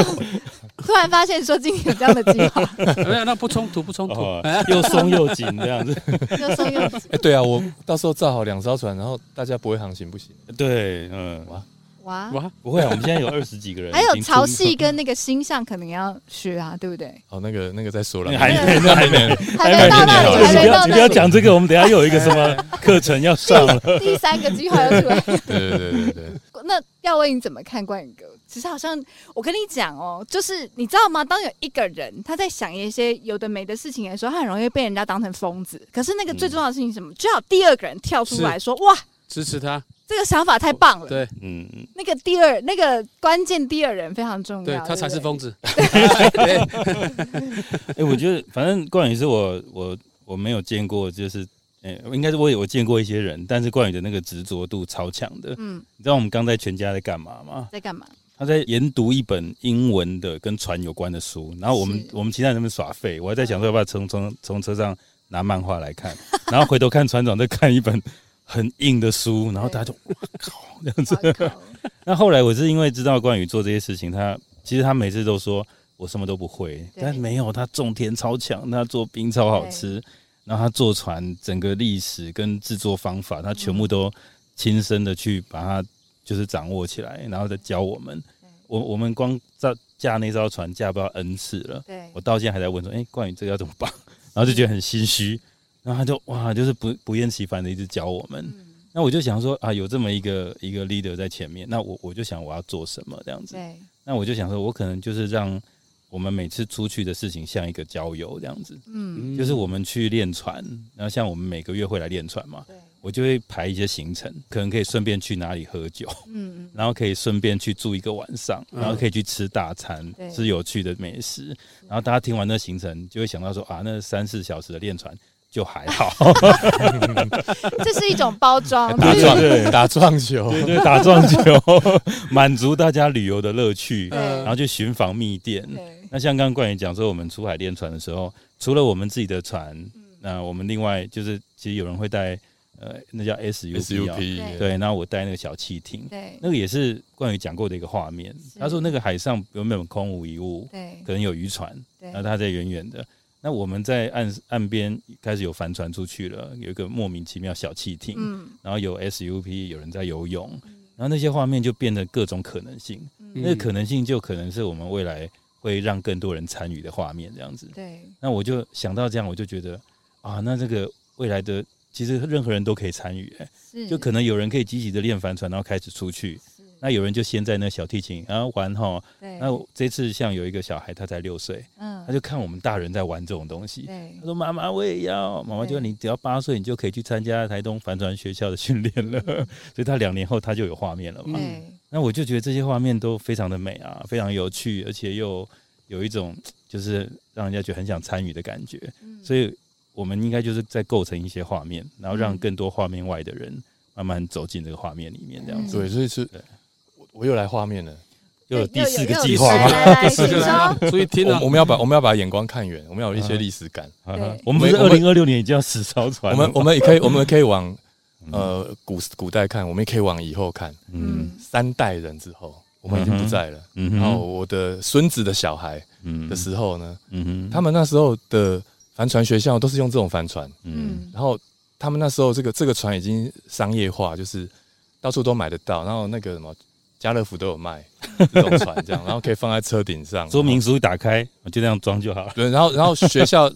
突然发现说，今年有这样的计划。没有，那不冲突，不冲突，又松又紧这样子。又松又紧。哎，对啊，我到时候造好两艘船，然后大家不会航行不行？对，嗯。哇。哇哇，不会啊！我们现在有二十几个人，还有潮汐跟那个星象可能要学啊，对不对？哦，那个那个再说了，还没还没还没到那里，还没到那里。你不要讲这个，我们等下又有一个什么课程要上了。第三个计划要出来。对对对对对。那要问你怎么看关宇哥？其实好像我跟你讲哦，就是你知道吗？当有一个人他在想一些有的没的事情的时候，他很容易被人家当成疯子。可是那个最重要的事情是什么？最好第二个人跳出来说：“哇，支持他。”这个想法太棒了，对，嗯，那个第二那个关键第二人非常重要，对，他才是疯子。哎，我觉得反正冠宇是我我我没有见过，就是哎，应该是我有我见过一些人，但是冠宇的那个执着度超强的。嗯，你知道我们刚在全家在干嘛吗？在干嘛？他在研读一本英文的跟船有关的书，然后我们我们其他人在那边耍废，我还在想说要不要从从从车上拿漫画来看，然后回头看船长在看一本。很硬的书，然后大家就哇靠这样子。那后来我是因为知道关羽做这些事情，他其实他每次都说我什么都不会，但没有他种田超强，他做冰超好吃，然后他坐船整个历史跟制作方法，他全部都亲身的去把它就是掌握起来，然后再教我们。我我们光在驾那艘船驾不到 N 次了，我到现在还在问说，哎，关羽这个要怎么绑？然后就觉得很心虚。然后他就哇，就是不不厌其烦的一直教我们。嗯、那我就想说啊，有这么一个一个 leader 在前面，那我我就想我要做什么这样子。对那我就想说，我可能就是让我们每次出去的事情像一个郊游这样子。嗯，就是我们去练船，然后像我们每个月会来练船嘛。对我就会排一些行程，可能可以顺便去哪里喝酒。嗯，然后可以顺便去住一个晚上，然后可以去吃大餐，嗯、吃有趣的美食。然后大家听完那行程，就会想到说啊，那三四小时的练船。就还好，这是一种包装，打撞对打撞球，对对 打撞球，满足大家旅游的乐趣，然后去寻访秘店。那像刚刚冠宇讲说，我们出海练船的时候，除了我们自己的船，嗯、那我们另外就是其实有人会带呃，那叫 SUP，, 对，对，然后我带那个小汽艇，对，那个也是冠宇讲过的一个画面。他说那个海上有没有空无一物？对，可能有渔船，对然后他在远远的。那我们在岸岸边开始有帆船出去了，有一个莫名其妙小汽艇，嗯，然后有 SUP，有人在游泳，嗯、然后那些画面就变得各种可能性，嗯、那个可能性就可能是我们未来会让更多人参与的画面，这样子。对。那我就想到这样，我就觉得啊，那这个未来的其实任何人都可以参与，哎，就可能有人可以积极的练帆船，然后开始出去。那有人就先在那小提琴，然后玩哈。对。那这次像有一个小孩，他才六岁，嗯，他就看我们大人在玩这种东西。他说：“妈妈，我也要。”妈妈就说：“你只要八岁，你就可以去参加台东帆船学校的训练了。”所以他两年后他就有画面了嘛。对。那我就觉得这些画面都非常的美啊，非常有趣，而且又有一种就是让人家觉得很想参与的感觉。嗯、所以，我们应该就是在构成一些画面，然后让更多画面外的人慢慢走进这个画面里面，这样子。对，所以是，我我又来画面了，又有第四个计划吗？第四个，所以听了，我们要把我们要把眼光看远，我们要有一些历史感。我们不是二零二六年已经要死烧船，我们我们也可以，我们可以往。呃，古古代看，我们也可以往以后看。嗯，三代人之后，我们已经不在了。嗯，然后我的孙子的小孩的时候呢，嗯，他们那时候的帆船学校都是用这种帆船。嗯，然后他们那时候这个这个船已经商业化，就是到处都买得到。然后那个什么家乐福都有卖这种船，这样，然后可以放在车顶上，说明书一打开，就这样装就好了。对，然后然后学校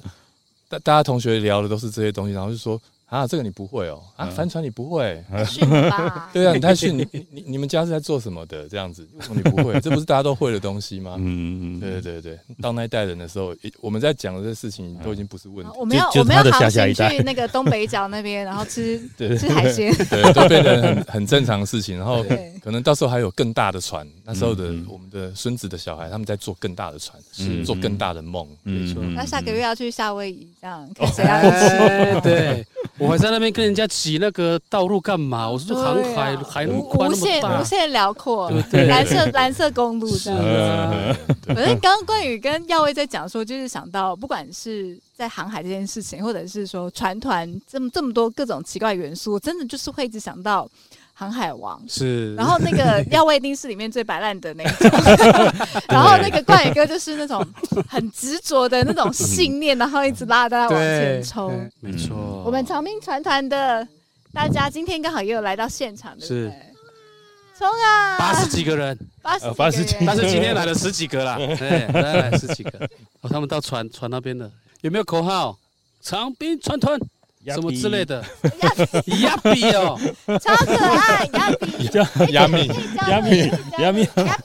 大大家同学聊的都是这些东西，然后就说。啊，这个你不会哦！啊，帆船你不会？对啊，你太逊！你你你们家是在做什么的？这样子，为什么你不会？这不是大家都会的东西吗？嗯嗯对对对对，到那一代人的时候，我们在讲的这事情都已经不是问题。我们要我们要航行去那个东北角那边，然后吃 吃海鲜，对，都变成很很正常的事情。然后可能到时候还有更大的船，那时候的我们的孙子的小孩，他们在做更大的船，是做更大的梦。没错。那下个月要去夏威夷，这样看谁要去？对。我还在那边跟人家挤那个道路干嘛？我说航海海路无限无限辽阔，蓝色蓝色公路这样子。反正刚刚关宇跟耀威在讲说，就是想到不管是在航海这件事情，或者是说船团这么这么多各种奇怪元素，真的就是会一直想到。航海王是，然后那个 耀威丁是里面最摆烂的那种，然后那个冠宇哥就是那种很执着的那种信念，然后一直拉大家往前冲。没错，我们长滨船团的大家今天刚好也有来到现场，对不对？冲啊！八十几个人，八十八十几，但是今天来了十几个啦，对，来来十几个。哦，他们到船船那边了，有没有口号？长滨船团。什么之类的，亚比哦，超可爱，亚比，叫亚米，亚米，亚米，亚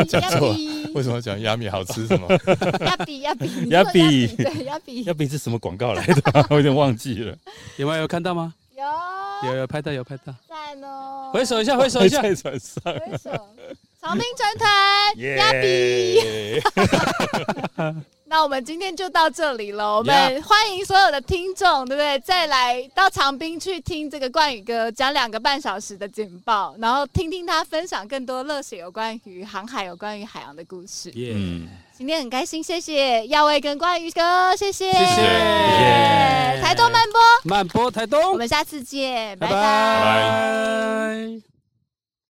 比，讲错，为什么讲亚米好吃？什么？亚比，亚比，亚比，对，亚比，亚比是什么广告来的？我 有点忘记了，有没有看到吗？有，有有拍到，有拍到，在呢，回首一下，回首一下，在船上，回手，长滨船团，亚比。那我们今天就到这里了。我们欢迎所有的听众，对不对？再来到长滨去听这个冠宇哥讲两个半小时的简报，然后听听他分享更多热血有关于航海、有关于海洋的故事。嗯，今天很开心，谢谢耀威跟冠宇哥，谢谢，谢谢。台东慢播，慢播台东，我们下次见，拜拜。拜拜。